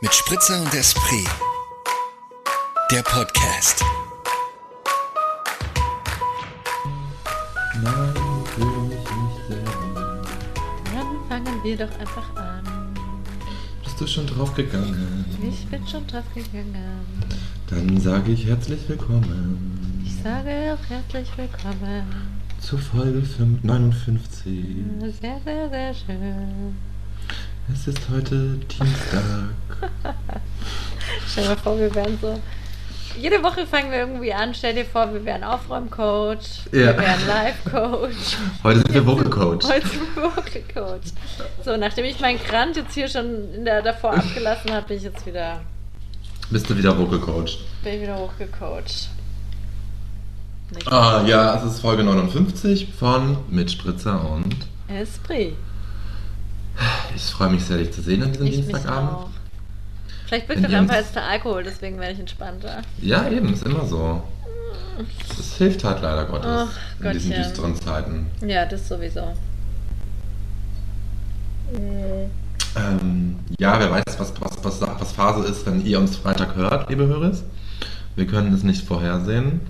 mit Spritzer und Esprit. Der Podcast. Nein. Dann fangen wir doch einfach an. Bist du schon draufgegangen? Ich bin schon drauf gegangen. Dann sage ich herzlich willkommen Ich sage auch herzlich willkommen. zur Folge 5 59. Sehr, sehr, sehr schön. Es ist heute Dienstag. Stell dir mal vor, wir wären so. Jede Woche fangen wir irgendwie an. Stell dir vor, wir wären Aufräumcoach. Ja. Wir wären Live-Coach. Heute sind wir Vocal-Coach. Heute sind wir Vocal-Coach. So, nachdem ich meinen Krant jetzt hier schon in der, davor abgelassen habe, bin ich jetzt wieder, Bist du wieder Vocal-Coach? bin ich wieder hochgecoacht. Ah, ja, es ist Folge 59 von Mit Spritzer und Esprit. Ich freue mich sehr, dich zu sehen an diesem Ich Dienstagabend. Vielleicht wirkt doch einfach jetzt der Alkohol, deswegen werde ich entspannter. Ja, eben, ist immer so. Das hilft halt leider Gottes Ach, in diesen düsteren Zeiten. Ja, das sowieso. Ähm, ja, wer weiß, was, was, was, was Phase ist, wenn ihr uns Freitag hört, liebe Hörer. Wir können es nicht vorhersehen,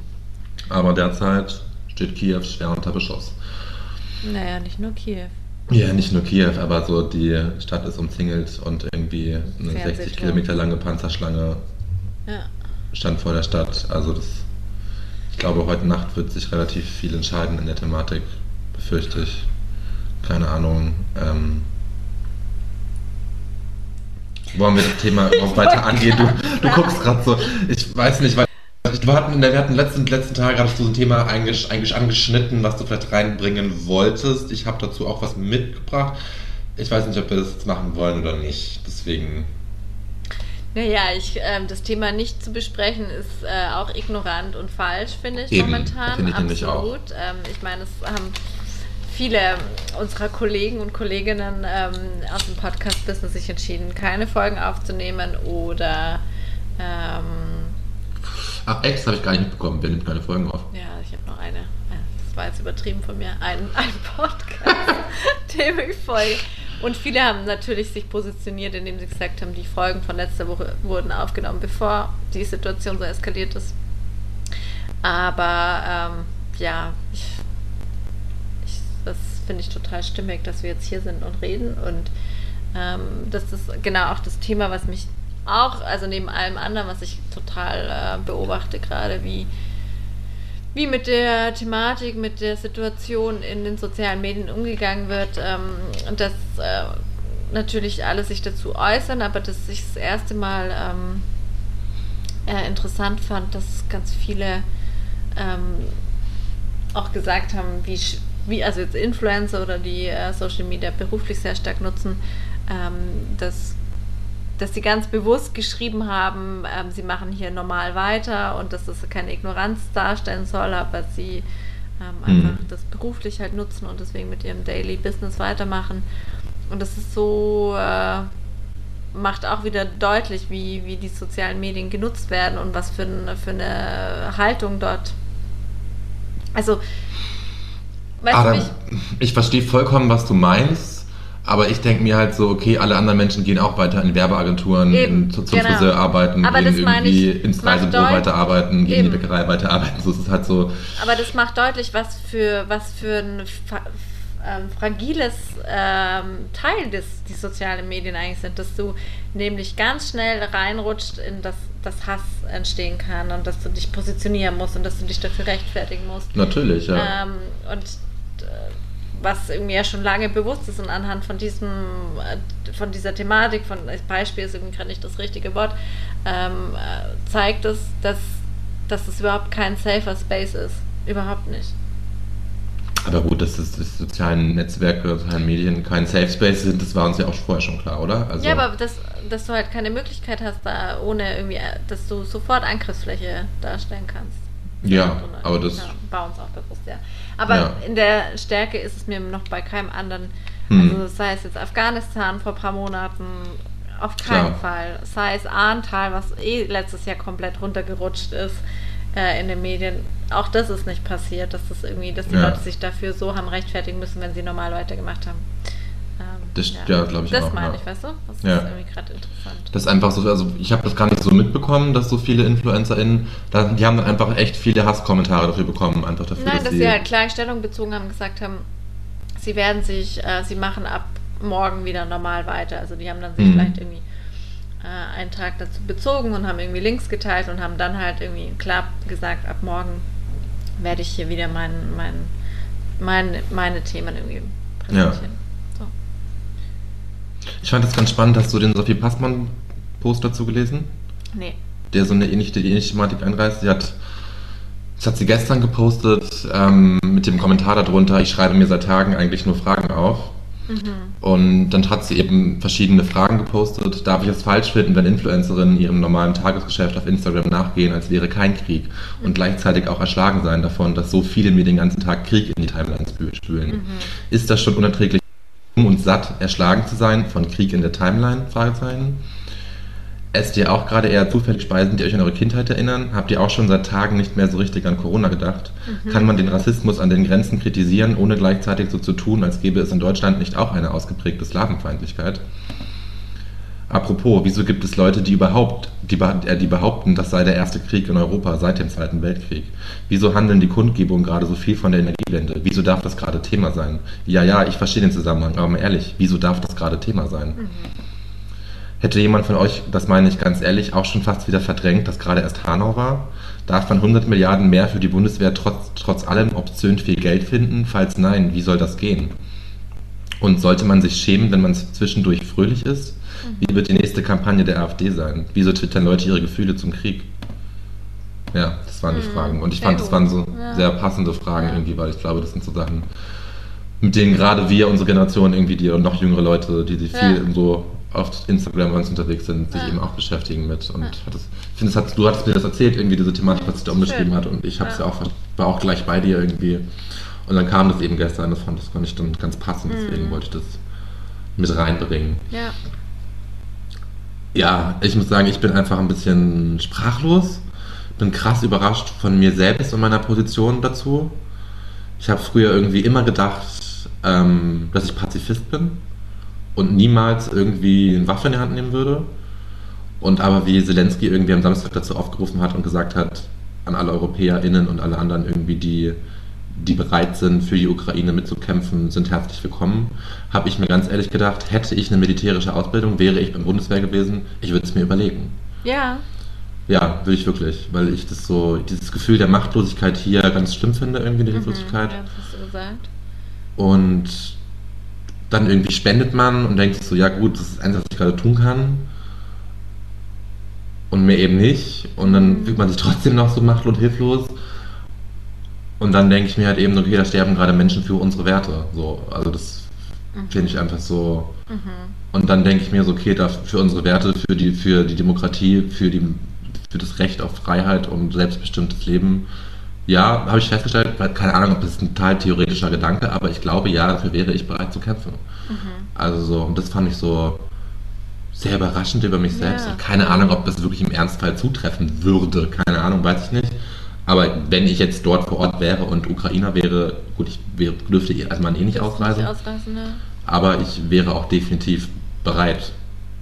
aber derzeit steht Kiew schwer unter Beschuss. Naja, nicht nur Kiew. Ja, nicht nur Kiew, aber so die Stadt ist umzingelt und irgendwie eine 60 Fernsehturm. Kilometer lange Panzerschlange Ja. stand vor der Stadt. Also das, ich glaube, heute Nacht wird sich relativ viel entscheiden in der Thematik, befürchte ich. Keine Ahnung. Ähm, wollen wir das Thema überhaupt weiter angehen? Du, du guckst gerade so, ich weiß nicht, weil wir hatten, wir hatten letzten, letzten Tag gerade so ein Thema eingesch, eingesch, angeschnitten, was du vielleicht reinbringen wolltest. Ich habe dazu auch was mitgebracht. Ich weiß nicht, ob wir das jetzt machen wollen oder nicht. Deswegen. Naja, ich, ähm, das Thema nicht zu besprechen ist äh, auch ignorant und falsch, finde ich Eben, momentan. finde ich nämlich auch. Absolut. Ähm, ich meine, es haben viele unserer Kollegen und Kolleginnen ähm, aus dem Podcast-Business sich entschieden, keine Folgen aufzunehmen oder ähm, Ach, echt? Das habe ich gar nicht mitbekommen. Wer nimmt keine Folgen auf? Ja, ich habe noch eine. Das war jetzt übertrieben von mir. Ein, ein Podcast, dem ich folge. Und viele haben natürlich sich positioniert, indem sie gesagt haben, die Folgen von letzter Woche wurden aufgenommen, bevor die Situation so eskaliert ist. Aber ähm, ja, ich, ich, das finde ich total stimmig, dass wir jetzt hier sind und reden. Und ähm, das ist genau auch das Thema, was mich auch, also neben allem anderen, was ich total äh, beobachte, gerade wie, wie mit der Thematik, mit der Situation in den sozialen Medien umgegangen wird, ähm, dass äh, natürlich alle sich dazu äußern, aber dass ich das erste Mal ähm, äh, interessant fand, dass ganz viele ähm, auch gesagt haben, wie, wie also jetzt Influencer oder die äh, Social Media beruflich sehr stark nutzen, ähm, dass dass sie ganz bewusst geschrieben haben, ähm, sie machen hier normal weiter und dass das keine Ignoranz darstellen soll, aber sie ähm, einfach das beruflich halt nutzen und deswegen mit ihrem Daily Business weitermachen. Und das ist so, äh, macht auch wieder deutlich, wie, wie die sozialen Medien genutzt werden und was für, eine für eine Haltung dort. Also, weißt du, Adam, ich, ich verstehe vollkommen, was du meinst, aber ich denke mir halt so, okay, alle anderen Menschen gehen auch weiter in Werbeagenturen, Eben, in, zu, zum genau. Friseur arbeiten, Aber gehen irgendwie ich, ins Reisebüro weiterarbeiten, gehen in die. Bäckerei weiterarbeiten. So, es ist halt so, Aber das macht deutlich, was für, was für ein ähm, fragiles ähm, Teil des, die sozialen Medien eigentlich sind, dass du nämlich ganz schnell reinrutscht in das, das Hass entstehen kann und dass du dich positionieren musst und dass du dich dafür rechtfertigen musst. natürlich, ja. Ähm, und äh, was irgendwie ja schon lange bewusst ist und anhand von diesem, äh, von dieser Thematik, von als Beispiel ist irgendwie gerade nicht das richtige Wort, ähm, äh, zeigt es, dass, dass es überhaupt kein safer Space ist. Überhaupt nicht. Aber gut, dass das, das sozialen Netzwerke, sozialen Medien kein Safe Space sind, das war uns ja auch vorher schon klar, oder? Also, ja, aber das, dass du halt keine Möglichkeit hast, da ohne irgendwie, äh, dass du sofort Angriffsfläche darstellen kannst. Ja, So eine- aber das- Ja, bei uns auch bewusst, ja. Aber Ja. in der Stärke ist es mir noch bei keinem anderen, Hm. also sei es jetzt Afghanistan vor ein paar Monaten, auf keinen Klar. Fall. Sei es Ahrntal, was eh letztes Jahr komplett runtergerutscht ist äh, in den Medien. Auch das ist nicht passiert, dass das irgendwie, dass die Ja. Leute sich dafür so haben rechtfertigen müssen, wenn sie normal weitergemacht haben. Das, ja, glaube ich das auch. Das meine ja. ich, weißt du? Das Ja. ist irgendwie gerade interessant. Das ist einfach so, also ich habe das gar nicht so mitbekommen, dass so viele InfluencerInnen, da, die haben dann einfach echt viele Hasskommentare dafür bekommen, einfach dafür, Nein, dass dass sie... halt klar Stellung bezogen haben, gesagt haben, sie werden sich, äh, sie machen ab morgen wieder normal weiter. Also die haben dann sich Mhm. vielleicht irgendwie äh, einen Tag dazu bezogen und haben irgendwie Links geteilt und haben dann halt irgendwie klar gesagt, ab morgen werde ich hier wieder mein, mein, mein, meine Themen irgendwie präsentieren. So. Ich fand das ganz spannend, hast du den Sophie Passmann-Post dazu gelesen? Nee. Der so eine ähnliche, ähnliche Thematik einreißt. Sie hat, das hat sie gestern gepostet ähm, mit dem Kommentar darunter, ich schreibe mir seit Tagen eigentlich nur Fragen auf. Mhm. Und dann hat sie eben verschiedene Fragen gepostet. Darf ich es falsch finden, wenn Influencerinnen ihrem normalen Tagesgeschäft auf Instagram nachgehen, als wäre kein Krieg und gleichzeitig auch erschlagen sein davon, dass so viele mir den ganzen Tag Krieg in die Timelines spü- spülen? Mhm. Ist das schon unerträglich, um und satt erschlagen zu sein von Krieg in der Timeline? Fragezeichen. Esst ihr auch gerade eher zufällig Speisen, die euch an eure Kindheit erinnern? Habt ihr auch schon seit Tagen nicht mehr so richtig an Corona gedacht? Kann man den Rassismus an den Grenzen kritisieren, ohne gleichzeitig so zu tun, als gäbe es in Deutschland nicht auch eine ausgeprägte Slawenfeindlichkeit? Apropos, wieso gibt es Leute, die überhaupt, die, äh, die behaupten, das sei der erste Krieg in Europa seit dem Zweiten Weltkrieg? Wieso handeln die Kundgebungen gerade so viel von der Energiewende? Wieso darf das gerade Thema sein? Ja, ja, ich verstehe den Zusammenhang, aber mal ehrlich, wieso darf das gerade Thema sein? Hätte jemand von euch, das meine ich ganz ehrlich, auch schon fast wieder verdrängt, dass gerade erst Hanau war? Darf man 100 Milliarden mehr für die Bundeswehr trotz, trotz allem obszön viel Geld finden? Falls nein, wie soll das gehen? Und sollte man sich schämen, wenn man zwischendurch fröhlich ist? Wie wird die nächste Kampagne der AfD sein? Wieso twittern Leute ihre Gefühle zum Krieg? Ja, das waren die Mhm. Fragen. Und ich Sehr fand, das gut. waren so Ja. sehr passende Fragen Ja. irgendwie, weil ich glaube, das sind so Sachen, mit denen gerade wir, unsere Generation irgendwie, die und noch jüngere Leute, die sich Ja. viel so auf Instagram bei uns unterwegs sind, sich Ja. eben auch beschäftigen mit. Und Ja. das, ich finde, das hat, du hattest mir das erzählt, irgendwie diese Thematik, was sich da umgeschrieben hat. Und ich habe es Ja. ja auch, war auch gleich bei dir irgendwie. Und dann kam das eben gestern, das fand, das fand ich dann ganz passend, deswegen Mhm. wollte ich das mit reinbringen. Ja. Ja, ich muss sagen, ich bin einfach ein bisschen sprachlos. Bin krass überrascht von mir selbst und meiner Position dazu. Ich habe früher irgendwie immer gedacht, ähm, dass ich Pazifist bin und niemals irgendwie eine Waffe in die Hand nehmen würde. Und aber wie Zelensky irgendwie am Samstag dazu aufgerufen hat und gesagt hat, an alle EuropäerInnen und alle anderen irgendwie, die, die bereit sind, für die Ukraine mitzukämpfen, sind herzlich willkommen, habe ich mir ganz ehrlich gedacht, hätte ich eine militärische Ausbildung, wäre ich beim Bundeswehr gewesen, ich würde es mir überlegen. Ja. Ja, will ich wirklich, weil ich das so, dieses Gefühl der Machtlosigkeit hier ganz schlimm finde, irgendwie die Hilflosigkeit. Mhm. Ja, das hast du gesagt. Und dann irgendwie spendet man und denkt so, ja gut, das ist das Einzige, was ich gerade tun kann. Und mir eben nicht. Und dann Mhm. fühlt man sich trotzdem noch so machtlos und hilflos. Und dann denke ich mir halt eben, okay, da sterben gerade Menschen für unsere Werte. So, also das finde ich einfach so. Mhm. Und dann denke ich mir so, okay, da für unsere Werte, für die, für die Demokratie, für, die, für das Recht auf Freiheit und selbstbestimmtes Leben, ja, habe ich festgestellt, weil- keine Ahnung, ob das ein total theoretischer Gedanke, aber ich glaube, ja, dafür wäre ich bereit zu kämpfen. Mhm. Also so, und das fand ich so sehr überraschend über mich selbst. Ja. Keine Ahnung, ob das wirklich im Ernstfall zutreffen würde. Keine Ahnung, weiß ich nicht. Aber wenn ich jetzt dort vor Ort wäre und Ukrainer wäre, gut, ich wäre, dürfte also man eh nicht ausreisen. Nicht ausreisen, ne? Aber ich wäre auch definitiv bereit,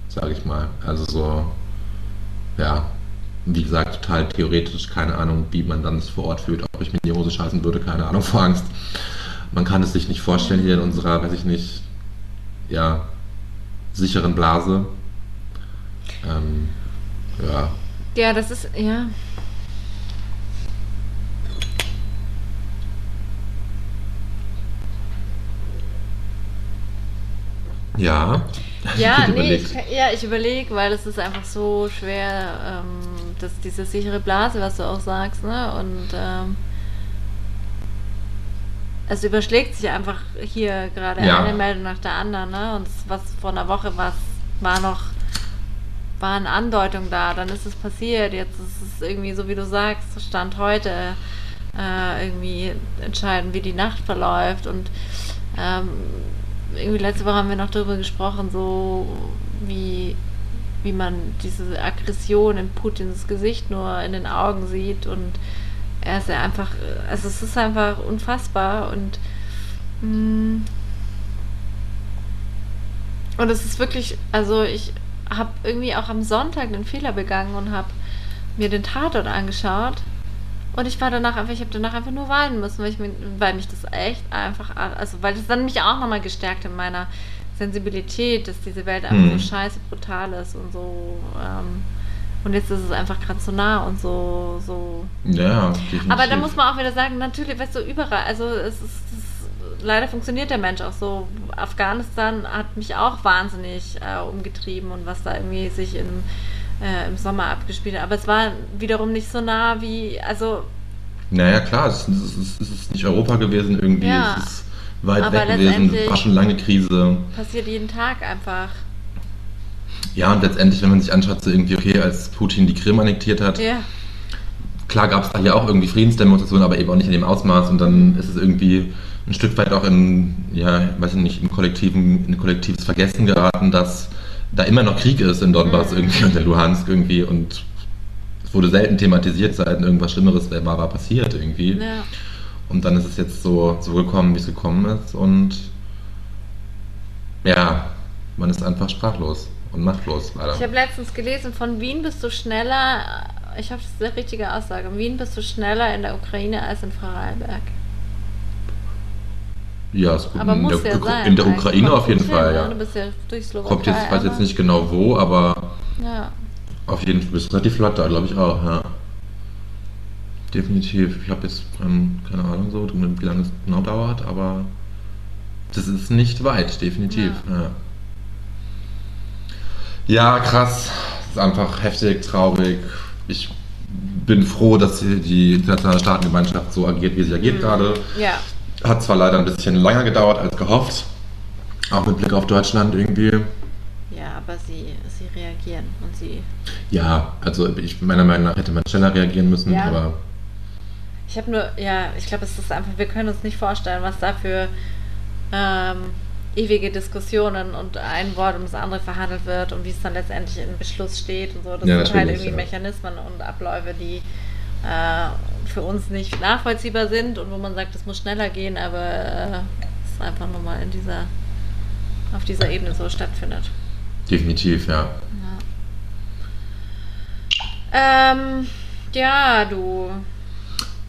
sage ich mal. Also so, ja, wie gesagt, total theoretisch, keine Ahnung, wie man dann vor Ort fühlt, ob ich mir in die Hose scheißen würde, keine Ahnung, vor Angst. Man kann es sich nicht vorstellen hier in unserer, weiß ich nicht, ja, sicheren Blase. Ähm, ja, Ja, das ist, ja. Ja. Ja, Gut nee, ich, ja, ich überlege, weil es ist einfach so schwer, ähm, dass diese sichere Blase, was du auch sagst, ne? Und ähm, es überschlägt sich einfach hier gerade Ja. eine Meldung nach der anderen, ne? Und was vor einer Woche was war noch war eine Andeutung da, dann ist es passiert, jetzt ist es irgendwie so wie du sagst, Stand heute äh, irgendwie entscheiden, wie die Nacht verläuft und ähm, irgendwie letzte Woche haben wir noch darüber gesprochen, so wie, wie man diese Aggression in Putins Gesicht nur in den Augen sieht und er ist ja einfach, also es ist einfach unfassbar und mh, Und es ist wirklich, also ich habe irgendwie auch am Sonntag einen Fehler begangen und habe mir den Tatort angeschaut. Und ich war danach einfach, ich habe danach einfach nur weinen müssen, weil, ich mir, weil mich das echt einfach, also weil das dann mich auch nochmal gestärkt in meiner Sensibilität, dass diese Welt einfach Mhm. so scheiße brutal ist und so. Ähm, und jetzt ist es einfach gerade so nah und so, so Ja, definitiv. aber da muss man auch wieder sagen, natürlich, weißt du, überall, also es ist, es ist leider funktioniert der Mensch auch so. Afghanistan hat mich auch wahnsinnig äh, umgetrieben und was da irgendwie sich im, äh, im Sommer abgespielt. Aber es war wiederum nicht so nah wie, also Naja, klar, es ist, es, ist, nicht Europa gewesen irgendwie, Ja. es ist weit Aber weg gewesen, war schon lange Krise. passiert jeden Tag einfach. Ja, und letztendlich, wenn man sich anschaut, so irgendwie, okay, als Putin die Krim annektiert hat, Ja, klar gab es da hier auch irgendwie Friedensdemonstrationen, aber eben auch nicht in dem Ausmaß und dann ist es irgendwie ein Stück weit auch in, ja, weiß ich nicht, im kollektiven, in kollektives Vergessen geraten, dass da immer noch Krieg ist in Donbass Mhm. irgendwie und in Luhansk irgendwie und es wurde selten thematisiert, seit irgendwas Schlimmeres war, war passiert irgendwie. ja. Und dann ist es jetzt so, so gekommen, wie es gekommen ist. Und ja, man ist einfach sprachlos und machtlos, leider. Ich habe letztens gelesen, von Wien bist du schneller, ich hoffe, das ist eine richtige Aussage, in Wien bist du schneller in der Ukraine als in Vorarlberg. Ja, gut. Aber in, muss der, ja sein. in der. Ukraine auf jeden gut Fall, hin, ja. ne? Du bist ja durch Slowakei. Kommt jetzt, ich weiß jetzt nicht genau wo, aber Ja. auf jeden Fall bist du relativ da, glaube ich auch, ja. Definitiv. Ich habe jetzt ähm, keine Ahnung so, wie lange es genau dauert, aber das ist nicht weit, definitiv. Ja, ja krass. Es ist einfach heftig, traurig. Ich bin froh, dass die- die internationale Staatengemeinschaft so agiert, wie sie agiert Mhm. gerade. Ja. Hat zwar leider ein bisschen länger gedauert als gehofft, auch mit Blick auf Deutschland irgendwie. Ja, aber sie, sie reagieren und sie. Ja, also ich, meiner Meinung nach hätte man schneller reagieren müssen, Ja. aber Ich habe nur, ja, ich glaube, es ist einfach, wir können uns nicht vorstellen, was da für ähm, ewige Diskussionen und ein Wort um das andere verhandelt wird und wie es dann letztendlich in Beschluss steht und so. Das Ja, sind halt irgendwie ja. Mechanismen und Abläufe, die äh, für uns nicht nachvollziehbar sind und wo man sagt, es muss schneller gehen, aber äh, es ist einfach nur mal in dieser, auf dieser Ebene so stattfindet. definitiv, ja. Ja. Ähm, ja, du.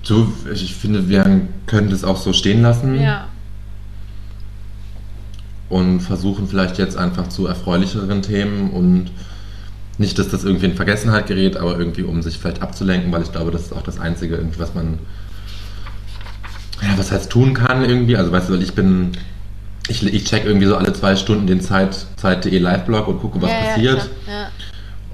Du, ich ich finde, wir können das auch so stehen lassen Ja. und versuchen vielleicht jetzt einfach zu erfreulicheren Themen und nicht, dass das irgendwie in Vergessenheit gerät, aber irgendwie, um sich vielleicht abzulenken, weil ich glaube, das ist auch das Einzige, was man, ja, was heißt tun kann irgendwie. Also, weißt du, weil ich bin, ich, ich check irgendwie so alle zwei Stunden den Zeit, Zeit.de Live-Blog und gucke, was ja, passiert. Ja.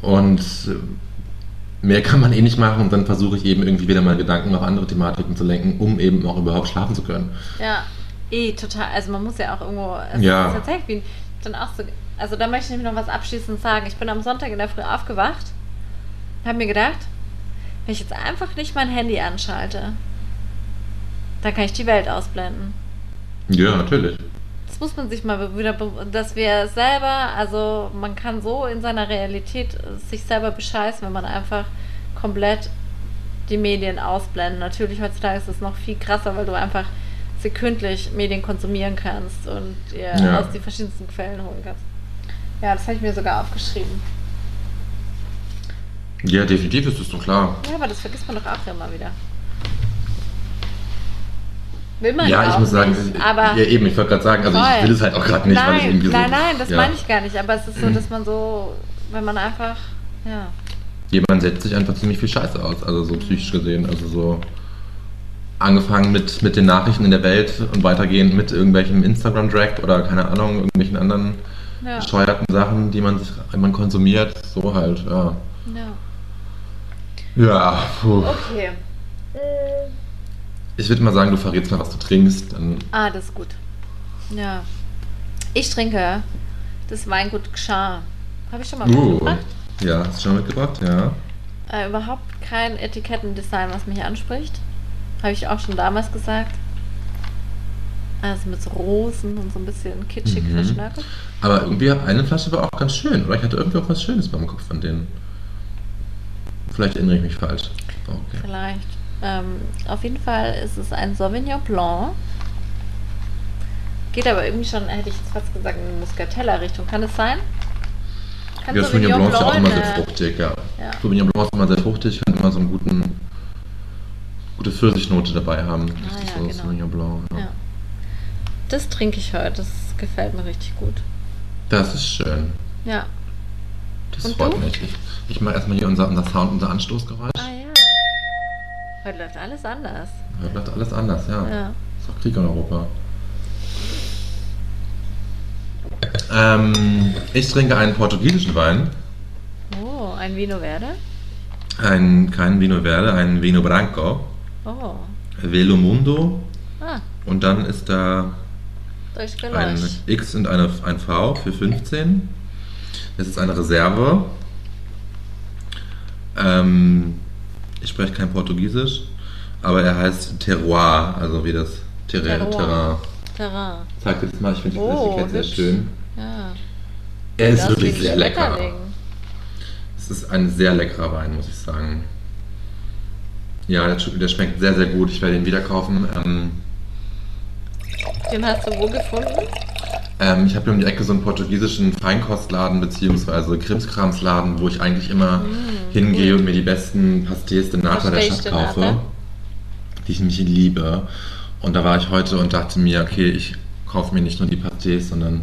Und äh, mehr kann man eh nicht machen und dann versuche ich eben irgendwie wieder mal Gedanken auf andere Thematiken zu lenken, um eben auch überhaupt schlafen zu können. ja. Eh, total. Also man muss ja auch irgendwo. Es Ja. ist tatsächlich wie dann auch so. Also da möchte ich noch was abschließend sagen. Ich bin am Sonntag in der Früh aufgewacht, habe mir gedacht, wenn ich jetzt einfach nicht mein Handy anschalte, dann kann ich die Welt ausblenden. Ja, natürlich. Das muss man sich mal wieder, dass wir selber, also man kann so in seiner Realität sich selber bescheißen, wenn man einfach komplett die Medien ausblenden. Natürlich heutzutage ist es noch viel krasser, weil du einfach sekündlich Medien konsumieren kannst und dir Ja. aus die verschiedensten Quellen holen kannst. Ja, das habe ich mir sogar aufgeschrieben. Ja, definitiv ist das doch klar. Ja, aber das vergisst man doch auch immer wieder. Will man ja, ja ich muss sagen, nicht, äh, aber ja, eben, ich wollte gerade sagen, also Voll. ich will es halt auch gerade nicht, nein, weil ich irgendwie so. nein, nein, das ja. meine ich gar nicht. Aber es ist so, dass man so, wenn man einfach, ja, Jemand setzt sich einfach ziemlich viel Scheiße aus, also so psychisch gesehen. Also so angefangen mit, mit den Nachrichten in der Welt und weitergehend mit irgendwelchem Instagram-Drag oder keine Ahnung, irgendwelchen anderen ja, bescheuerten Sachen, die man sich man konsumiert. So halt, ja. ja. Ja, puh. Okay. Ich würde mal sagen, du verrätst mal, was du trinkst. Dann Ah, das ist gut. Ja. Ich trinke das Weingut Gschar. Habe ich schon mal Uh, mitgebracht? ja, hast du schon mitgebracht? Ja. Äh, überhaupt kein Etikettendesign, was mich anspricht. Habe ich auch schon damals gesagt. Also mit so Rosen und so ein bisschen kitschig Mhm. verschnörkelt. Aber irgendwie eine Flasche war auch ganz schön, oder? Ich hatte irgendwie auch was Schönes beim Kopf von denen. Vielleicht erinnere ich mich falsch. Okay. Vielleicht. Ähm, auf jeden Fall ist es ein Sauvignon Blanc. geht aber irgendwie schon, hätte ich jetzt fast gesagt, in Muscatella-Richtung. Kann es sein? Kann Ja, Sauvignon Blanc ist ja auch immer sehr eine- fruchtig, ja. Ja. Sauvignon Blanc ist immer sehr fruchtig, kann immer so einen guten, gute Pfirsichnote dabei haben. Ah, ja, so genau. Sauvignon Blanc. Ja. Ja. Das trinke ich heute. Das gefällt mir richtig gut. Das ist schön. Ja. Das Und freut du? mich. Ich, ich mache erstmal hier unser, unser Sound, unser Anstoßgeräusch. Ah ja. Heute läuft alles anders. Heute läuft alles anders, ja. Ja. Ist auch Krieg in Europa. Ähm, ich trinke einen portugiesischen Wein. Oh, ein Vino Verde? Ein, kein Vino Verde, ein Vino Branco. Oh. Velo Mundo. Ah, Und dann ist da ein durchgeleuchtet. X und eine, ein V für 15. Das ist eine Reserve. Ähm, ich spreche kein Portugiesisch, aber er heißt Terroir, also wie das Terrain. Terroir. Terrain. Zeig dir das mal, ich finde das Oh, Etikett sehr schön. Ja. Er ist Das wirklich ein sehr lecker. Es ist ein sehr leckerer Wein, muss ich sagen. Ja, der, der schmeckt sehr, sehr gut. Ich werde ihn wieder kaufen. Ähm, Den hast du wo gefunden? ähm, ich habe hier um die Ecke so einen portugiesischen Feinkostladen bzw. Krimskramsladen, wo ich eigentlich immer hingehe und mir die besten Pastéis de Nata der Stadt kaufe, Nata. die ich nämlich liebe. Und da war ich heute und dachte mir, okay, ich kaufe mir nicht nur die Pastéis, sondern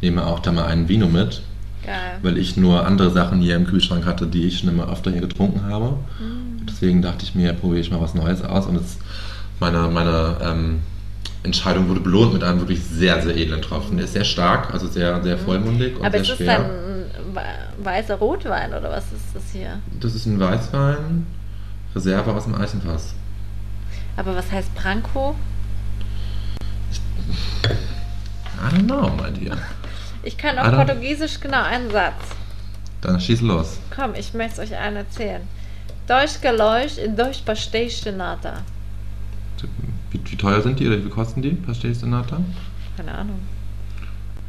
nehme auch da mal einen Vino mit. Geil. weil ich nur andere Sachen hier im Kühlschrank hatte, die ich schon immer öfter hier getrunken habe. Deswegen dachte ich mir, probiere ich mal was Neues aus und es, meine, meine ähm, Entscheidung wurde belohnt mit einem wirklich sehr, sehr edlen Tropfen. Der ist sehr stark, also sehr, sehr vollmundig und Aber sehr ist schwer. dann ein we- weißer Rotwein oder was ist das hier? Das ist ein Weißwein, Reserve aus dem Eichenfass. Aber was heißt Branco? I don't know, mein Dear. Ich kann don't- Portugiesisch genau einen Satz. Dann schieß los. Komm, ich möchte es euch einen erzählen. Dois galões e dois pastéis de nata. Wie, teuer sind die oder wie kosten die, Pastéis de Nata? Keine Ahnung.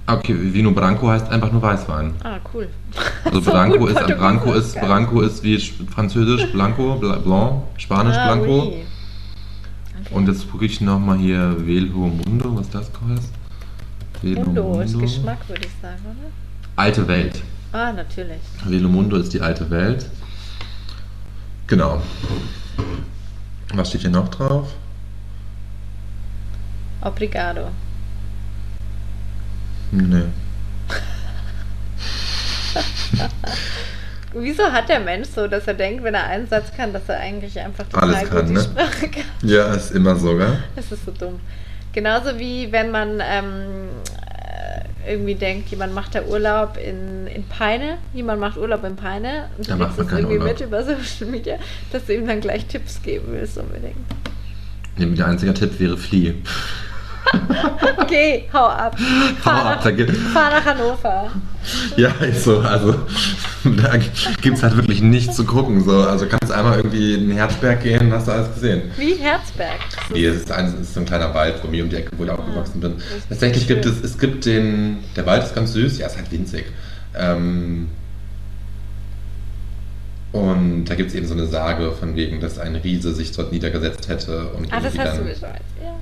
Okay, Vino Branco heißt einfach nur Weißwein. Ah, cool. Also So Branco ist, Branco ist. Branco ist wie Sch- Französisch Blanco, Bla- Blanc, Spanisch ah, Blanco. oui. Okay. Und jetzt gucke ich nochmal hier Velho Mundo, was das heißt. Velo Mundo ist Geschmack, würde ich sagen, oder? Alte Welt. Ah, natürlich. Velo Mundo ist die alte Welt. Genau. Was steht hier noch drauf? Obrigado. Nee. Wieso hat der Mensch so, dass er denkt, wenn er einen Satz kann, dass er eigentlich einfach Alles kann, ne? Sprache kann? Ja, ist immer so, gell? Das ist so dumm. Genauso wie wenn man ähm, äh, irgendwie denkt, jemand macht da Urlaub in, in Peine, jemand macht Urlaub in Peine und du macht kriegst keinen irgendwie Urlaub. mit über Social Media, dass du ihm dann gleich Tipps geben willst unbedingt. Nee, Der einzige Tipp wäre Flieh. Okay, hau ab. Fahr, ab, nach, fahr nach Hannover. Ja, ist so. Also da gibt es halt wirklich nichts zu gucken. So. Also kannst einmal irgendwie in den Herzberg gehen, hast du alles gesehen. Wie Herzberg. Nee, es ist, ein, es ist so ein kleiner Wald vor mir um die Ecke, wo ich aufgewachsen bin. ist Tatsächlich gibt es, es gibt den, der Wald ist ganz süß, ja, ist halt winzig. Ähm, und da gibt es eben so eine Sage von wegen, dass ein Riese sich dort niedergesetzt hätte und Ah, das hast du dann, schon erzählt. Ja.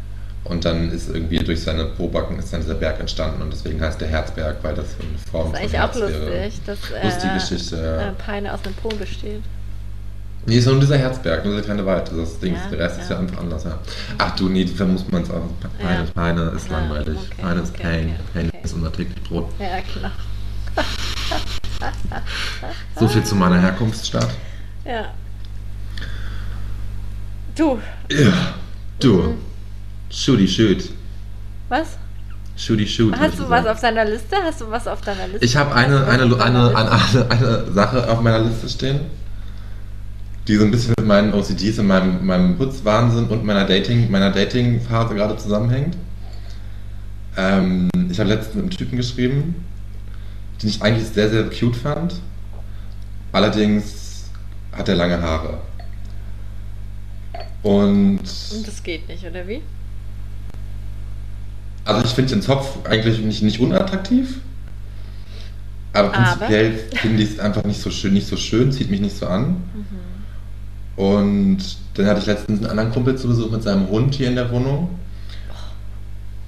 Und dann ist irgendwie durch seine Probacken ist dann dieser Berg entstanden und deswegen heißt der Herzberg, weil das so eine Form Das ist von eigentlich auch lustig, dass äh, Geschichte, ja. äh, Peine aus einem Po besteht. Nee, ist nur dieser Herzberg, nur dieser kleine Wald. Also das Ding Ja, ist, der Rest ist ja. ja einfach anders, ja. Ach du, nee, da muss man es auch. Peine, Ja. Peine ist Ja, langweilig. okay, Peine ist okay, Pain. okay, Pain okay. ist unser täglich Brot. Ja, klar. So viel zu meiner Herkunftsstadt. Ja. Du, Ja. Du. Mhm. Shooty shoot. was? Shooty shoot. Hast du was auf deiner Liste? Hast du was auf deiner Liste? Ich habe eine, eine, eine, eine, eine Sache auf meiner Liste stehen, die so ein bisschen mit meinen OCDs und meinem, meinem Putzwahnsinn und meiner Dating, meiner Dating-Phase gerade zusammenhängt. Ähm, ich habe letztens mit einem Typen geschrieben, den ich eigentlich sehr, sehr cute fand. Allerdings hat er lange Haare. Und Und das geht nicht, oder wie? Also ich finde den Zopf eigentlich nicht, nicht unattraktiv. Aber prinzipiell finde ich es einfach nicht so schön, nicht so schön, zieht mich nicht so an. Mhm. Und dann hatte ich letztens einen anderen Kumpel zu Besuch mit seinem Hund hier in der Wohnung.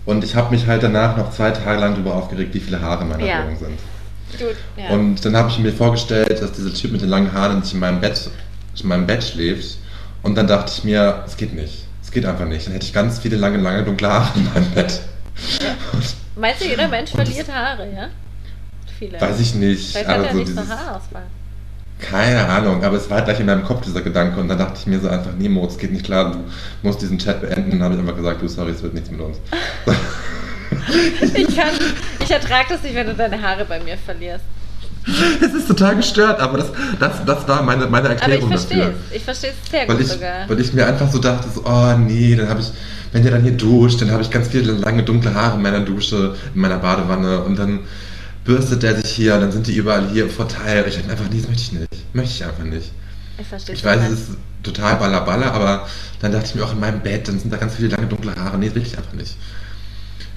Und ich habe mich halt danach noch zwei Tage lang darüber aufgeregt, wie viele Haare in meiner Ja. Wohnung sind. Du, ja. Und dann habe ich mir vorgestellt, dass dieser Typ mit den langen Haaren in meinem Bett, in meinem Bett schläft. Und dann dachte ich mir, es geht nicht. Es geht einfach nicht. Dann hätte ich ganz viele lange, lange dunkle Haare in meinem Bett. Meinst du, jeder Mensch verliert Haare, ja? Viele. Weiß ich nicht. Vielleicht hat er so nicht so Haarausfall. Keine Ahnung, aber es war halt gleich in meinem Kopf dieser Gedanke und dann dachte ich mir so einfach, Nemo, es geht nicht klar, du musst diesen Chat beenden. Dann habe ich einfach gesagt, du, sorry, es wird nichts mit uns. Ich kann, ich ertrage das nicht, wenn du deine Haare bei mir verlierst. es ist total gestört, aber das, das, das war meine, meine Aber ich Erklärung verstehe dafür. es. Ich verstehe es sehr Weil gut ich, sogar. weil ich mir einfach so dachte, so, oh nee, dann habe ich, wenn der dann hier duscht, dann habe ich ganz viele lange dunkle Haare in meiner Dusche, in meiner Badewanne und dann bürstet der sich hier, dann sind die überall hier verteilt. Ich mir einfach, nee, das möchte ich nicht. Möchte ich einfach nicht. Ich verstehe Ich weiß, es ist total ballerballer, aber dann dachte ich mir auch in meinem Bett, dann sind da ganz viele lange dunkle Haare. Nee, das will ich einfach nicht.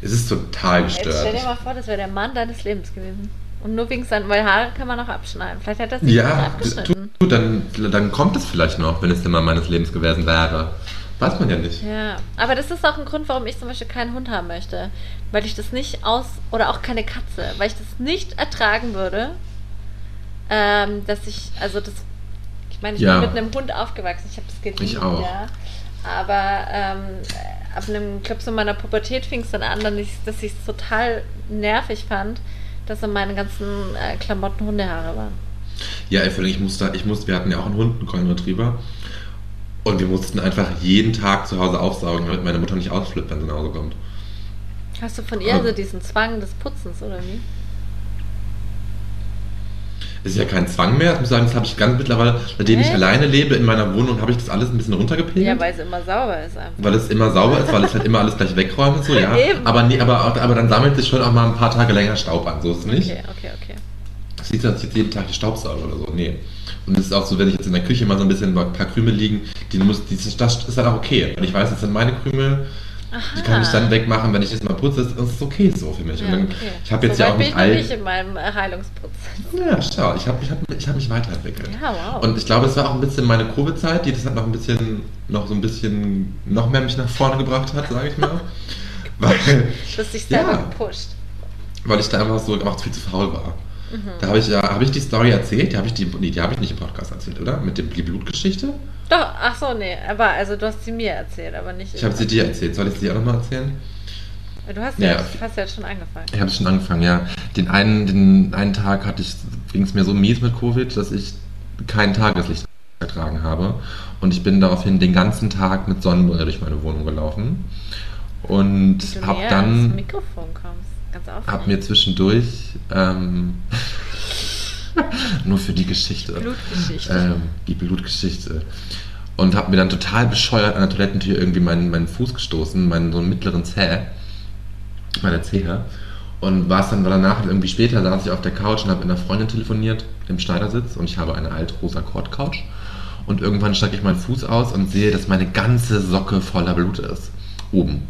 Es ist total Jetzt stell gestört. dir mal vor, das wäre der Mann deines Lebens gewesen. Und nur wegen seinen, weil Haare kann man auch abschneiden. Vielleicht hat er sich Ja, abgeschnitten. du, dann, dann kommt es vielleicht noch, wenn es der Mann meines Lebens gewesen wäre. Weiß man ja nicht. Ja, aber das ist auch ein Grund, warum ich zum Beispiel keinen Hund haben möchte. Weil ich das nicht aus, oder auch keine Katze, weil ich das nicht ertragen würde, ähm, dass ich, also das, ich meine, ich Ja. bin mit einem Hund aufgewachsen, ich habe das geliebt, Ich auch. ja. Aber ähm, ab einem, ich so in meiner Pubertät fing es dann an, dass ich es total nervig fand, dass in meinen ganzen äh, Klamotten Hundehaare waren. Ja, ey, ich musste, ich musste, wir hatten ja auch einen Hund, einen Golden Retriever. Und wir mussten einfach jeden Tag zu Hause aufsaugen, damit meine Mutter nicht ausflippt, wenn sie nach Hause kommt. Hast du von ihr so diesen Zwang des Putzens, oder wie? Ist ja kein Zwang mehr. Ich muss sagen, das habe ich ganz mittlerweile, seitdem ich Echt? alleine lebe in meiner Wohnung, habe ich das alles ein bisschen runtergepegelt. Ja, weil es immer sauber ist einfach. weil es immer sauber ist, weil es halt immer alles gleich wegräumt und so, ja. Eben. Aber, nee, aber, aber dann sammelt sich schon auch mal ein paar Tage länger Staub an, so ist es nicht. Okay, okay, okay. Das sieht dass ich jetzt jeden Tag die Staubsauger oder so. Nee. Und es ist auch so, wenn ich jetzt in der Küche mal so ein bisschen ein paar Krümel liegen, die muss, die, das ist dann auch okay. Weil ich weiß, das sind meine Krümel, die kann ich dann wegmachen, wenn ich das mal putze. Das ist okay so für mich. Ja, und dann, okay. Ich habe jetzt so ja auch nicht ich all. nicht in meinem Heilungsprozess. Ja, schau, ich habe ich hab, ich hab mich weiterentwickelt. Ja, wow. Und ich glaube, es war auch ein bisschen meine Covid-Zeit, die das hat noch ein bisschen, noch so ein bisschen, noch mehr mich nach vorne gebracht hat, sage ich mal. Weil, Du hast dich selber Ja. gepusht. weil ich da einfach so auch viel zu faul war. Mhm. Da habe ich ja, habe ich die Story erzählt? Die habe ich die, nee, die habe ich nicht im Podcast erzählt, oder? Mit dem die Blutgeschichte? Doch, ach so, nee. Aber also du hast sie mir erzählt, aber nicht. Ich habe sie dir erzählt. Soll ich sie dir auch nochmal erzählen? Du hast Ja, ja, hast ja schon angefangen. Ich habe schon angefangen, ja. Den einen, den einen Tag hatte ich, ging es mir so mies mit Covid, dass ich kein Tageslicht ertragen habe. Und ich bin daraufhin den ganzen Tag mit Sonnenbrille durch meine Wohnung gelaufen. Und habe dann, Mikrofon kommst. Ganz aufregend. habe mir zwischendurch, ähm, nur für die Geschichte, Blutgeschichte. ähm, die Blutgeschichte. Und habe mir dann total bescheuert an der Toilettentür irgendwie meinen, meinen Fuß gestoßen, meinen so einen mittleren Zeh, meine Zehe. Und war es dann, weil danach irgendwie später saß ich auf der Couch und habe mit einer Freundin telefoniert im Schneidersitz und ich habe eine alte rosa Kord-Couch. Und irgendwann strecke ich meinen Fuß aus und sehe, dass meine ganze Socke voller Blut ist. Oben.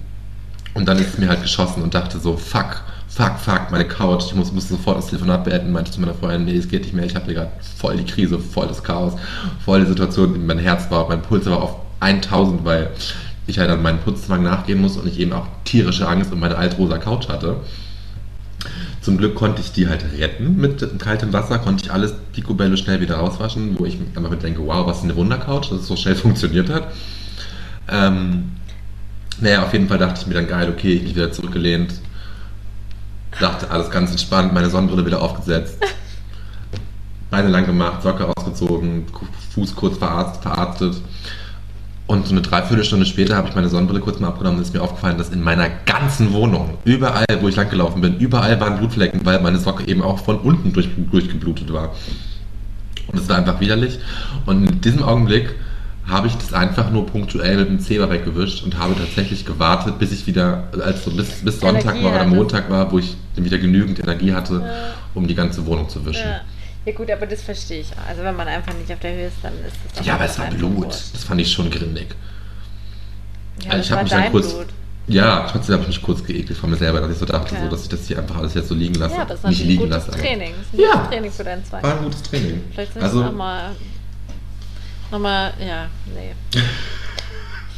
Und dann ist es mir halt geschossen und dachte so, fuck, fuck, fuck, meine Couch. Ich muss, musste sofort das Telefonat beenden, meinte zu meiner Freundin, nee, es geht nicht mehr, ich habe hier gerade voll die Krise, voll das Chaos, voll die Situation, mein Herz war, mein Puls war auf 1000, weil ich halt an meinen Putzzwang nachgehen muss und ich eben auch tierische Angst um meine altrosa Couch hatte. Zum Glück konnte ich die halt retten mit kaltem Wasser, konnte ich alles picobello schnell wieder rauswaschen, wo ich einfach mit denke, wow, was eine Wundercouch, dass es so schnell funktioniert hat. Ähm, naja, auf jeden Fall dachte ich mir dann, geil, okay, ich mich wieder zurückgelehnt, dachte, alles ganz entspannt, meine Sonnenbrille wieder aufgesetzt, Beine lang gemacht, Socke ausgezogen, Fuß kurz verarzt, verarztet. Und so eine Dreiviertelstunde später habe ich meine Sonnenbrille kurz mal abgenommen und ist mir aufgefallen, dass in meiner ganzen Wohnung, überall, wo ich lang gelaufen bin, überall waren Blutflecken, weil meine Socke eben auch von unten durch, durchgeblutet war. Und es war einfach widerlich. Und in diesem Augenblick habe ich das einfach nur punktuell mit dem Zebra weggewischt und habe tatsächlich gewartet, bis ich wieder, also bis, bis Sonntag Energie war oder hattest. Montag war, wo ich wieder genügend Energie hatte, Ja. um die ganze Wohnung zu wischen. Ja. ja, gut, aber das verstehe ich. Also, wenn man einfach nicht auf der Höhe ist, dann ist es auch Ja, aber es war Blut. wurscht. Das fand ich schon grindig. Ja, Also das ich habe mich dann kurz. Blut. Ja, trotzdem habe ich mich kurz geekelt von mir selber, dass ich so dachte, Okay. so, dass ich das hier einfach alles jetzt so liegen lasse. Ja, das ist Nicht natürlich liegen ein gutes lasse. Training. Das ist ein Ja. gutes Training für deinen Zweig. War ein gutes Training. Vielleicht sollst Also, du nochmal. Nochmal, ja, nee. Ich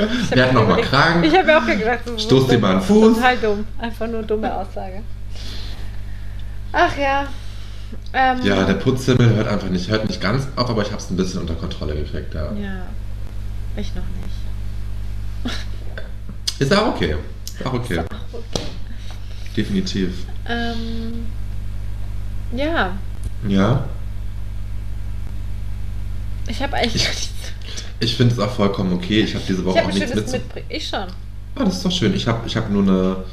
hab Werd noch mal überlegt- krank. Ich habe mir auch gedacht, ist Stoß dir mal einen Fuß. Total dumm. Einfach nur dumme Aussage. Ach ja. Ähm, Ja, der Putzhimmel hört einfach nicht, hört nicht ganz auf, aber ich habe es ein bisschen unter Kontrolle gekriegt, ja. Ja. Ich noch nicht. Ist auch okay. Auch okay. Ist auch okay. Definitiv. Ähm, ja, Ja. Ich habe eigentlich Ich-. Ich finde es auch vollkommen okay. Ich habe diese Ich Woche habe auch ein nichts mit. mitbringen. Ich schon. Ah, das ist doch schön. Ich habe ich hab nur eine,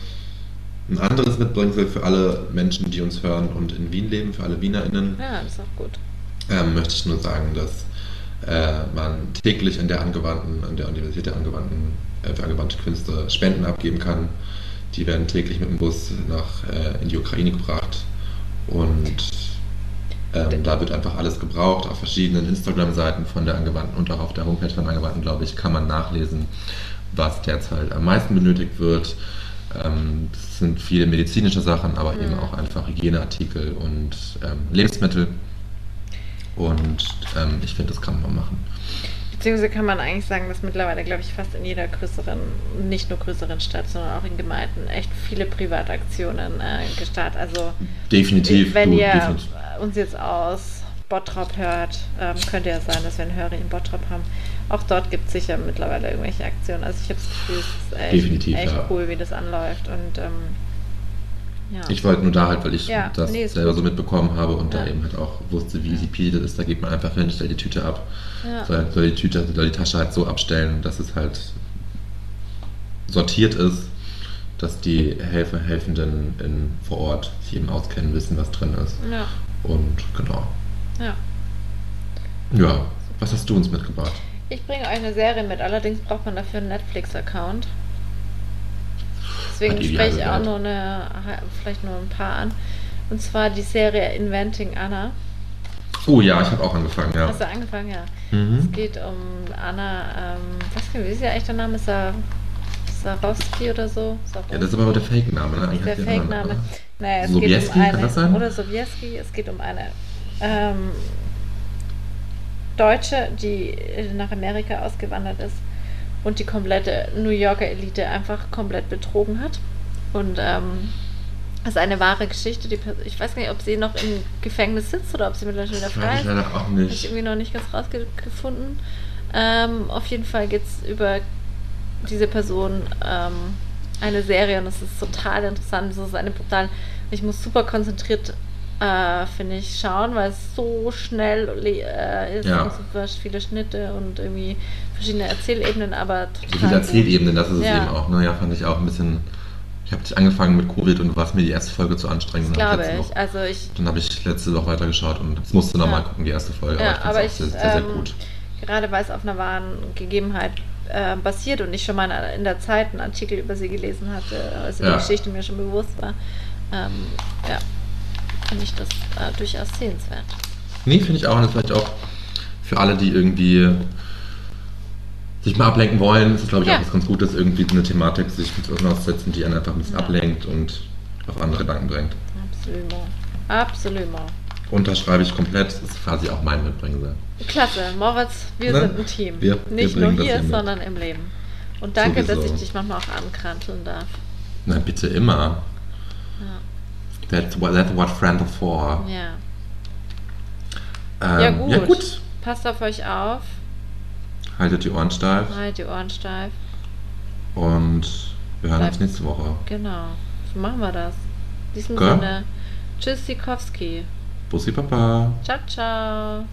ein anderes Mitbringsel für alle Menschen, die uns hören und in Wien leben, für alle WienerInnen. Ja, das ist auch gut. ähm, möchte ich nur sagen, dass äh, man täglich in der angewandten, an der Universität der angewandten, äh, für angewandte Künste Spenden abgeben kann. Die werden täglich mit dem Bus nach äh, in die Ukraine gebracht und ähm, da wird einfach alles gebraucht. Auf verschiedenen Instagram-Seiten von der Angewandten und auch auf der Homepage von Angewandten, glaube ich, kann man nachlesen, was derzeit am meisten benötigt wird. Ähm, das sind viele medizinische Sachen, aber eben Mhm. auch einfach Hygieneartikel und ähm, Lebensmittel. Und ähm, ich finde, das kann man machen. Beziehungsweise kann man eigentlich sagen, dass mittlerweile, glaube ich, fast in jeder größeren, nicht nur größeren Stadt, sondern auch in Gemeinden echt viele Privataktionen äh, gestartet. Also Definitiv. wenn du, ihr definitiv. uns jetzt aus Bottrop hört, ähm, könnte ja sein, dass wir einen Hörer in Bottrop haben. Auch dort gibt es sicher mittlerweile irgendwelche Aktionen. Also ich habe das Gefühl, es ist echt, echt ja. cool, wie das anläuft. Und ähm, ja. Ich wollte nur da halt, weil ich Ja, das nee, selber so mitbekommen habe und Ja. da eben halt auch wusste, wie easy peasy das ist. Da geht man einfach hin, stellt die Tüte ab, soll, soll, die Tüte, soll die Tasche halt so abstellen, dass es halt sortiert ist, dass die Helfer, Helfenden in, vor Ort sich eben auskennen, wissen, was drin ist. ja, Und genau. ja. Ja, was hast du uns mitgebracht? Ich bringe euch eine Serie mit, allerdings braucht man dafür einen Netflix-Account. Deswegen spreche ich auch nur eine, vielleicht nur ein paar an. Und zwar die Serie Inventing Anna. Oh ja, ich habe auch angefangen, ja. Hast du angefangen? Ja. Es Mhm. geht um Anna, ähm, was wie ist ihr echter Name? Sa Sarowski oder so? Sarowski. Ja, das ist aber der Fake-Name, ne? Eigentlich der Fake-Name. Naja, es Sobieski, geht um eine. kann das sein? Oder Sobieski, es geht um eine ähm, Deutsche, die nach Amerika ausgewandert ist und die komplette New Yorker Elite einfach komplett betrogen hat. Und ähm, das ist eine wahre Geschichte. Die, ich weiß gar nicht, ob sie noch im Gefängnis sitzt oder ob sie mittlerweile wieder frei Weiß ich ist. leider auch Habe ich nicht. irgendwie noch nicht ganz rausgefunden. Ähm, auf jeden Fall geht es über diese Person ähm, eine Serie und es ist total interessant. Es ist eine brutal. Ich muss super konzentriert, äh, finde ich, schauen, weil es so schnell äh, ist Ja. und super viele Schnitte und irgendwie verschiedene Erzählebenen, aber total. So viele. Erzählebenen, das ist es Ja. eben auch. Ne? Ja, fand ich auch ein bisschen. Ich habe angefangen mit Covid und war mir die erste Folge zu anstrengend. Das glaube ich. Woche- Also ich Dann habe ich letzte Woche weitergeschaut und jetzt musste nochmal Ja. gucken, die erste Folge. Ja, aber ich finde es sehr, sehr ähm, gut. gerade weil es auf einer wahren Gegebenheit äh, basiert und ich schon mal in der Zeit einen Artikel über sie gelesen hatte, also Ja. die Geschichte mir schon bewusst war, ähm, ja, finde ich das äh, durchaus sehenswert. Nee, finde ich auch. Und das vielleicht auch für alle, die irgendwie sich mal ablenken wollen, ist es, glaube ich, Ja. auch was ganz Gutes, irgendwie so eine Thematik sich mit was auszusetzen, die einen einfach ein bisschen Ja. ablenkt und auf andere Gedanken bringt. Absolut. Absolut. Unterschreibe ich komplett, das ist quasi auch mein Mitbringsel. Klasse, Moritz, wir Ne? sind ein Team. Wir- wir Nicht nur bringen das hier, sondern im Leben. Und danke, dass Sowieso. ich dich manchmal auch ankranteln darf. Na, bitte immer. Ja. That's what, that's what friends are for. Ja. Ähm, Ja, gut. Ja, gut. Passt auf euch auf, Haltet die Ohren steif halt die Ohren steif. und wir hören uns Bleibt- nächste Woche. Genau, so machen wir das. In diesem? Sinne, tschüss, Sikowski. Bussi Papa. Ciao, ciao.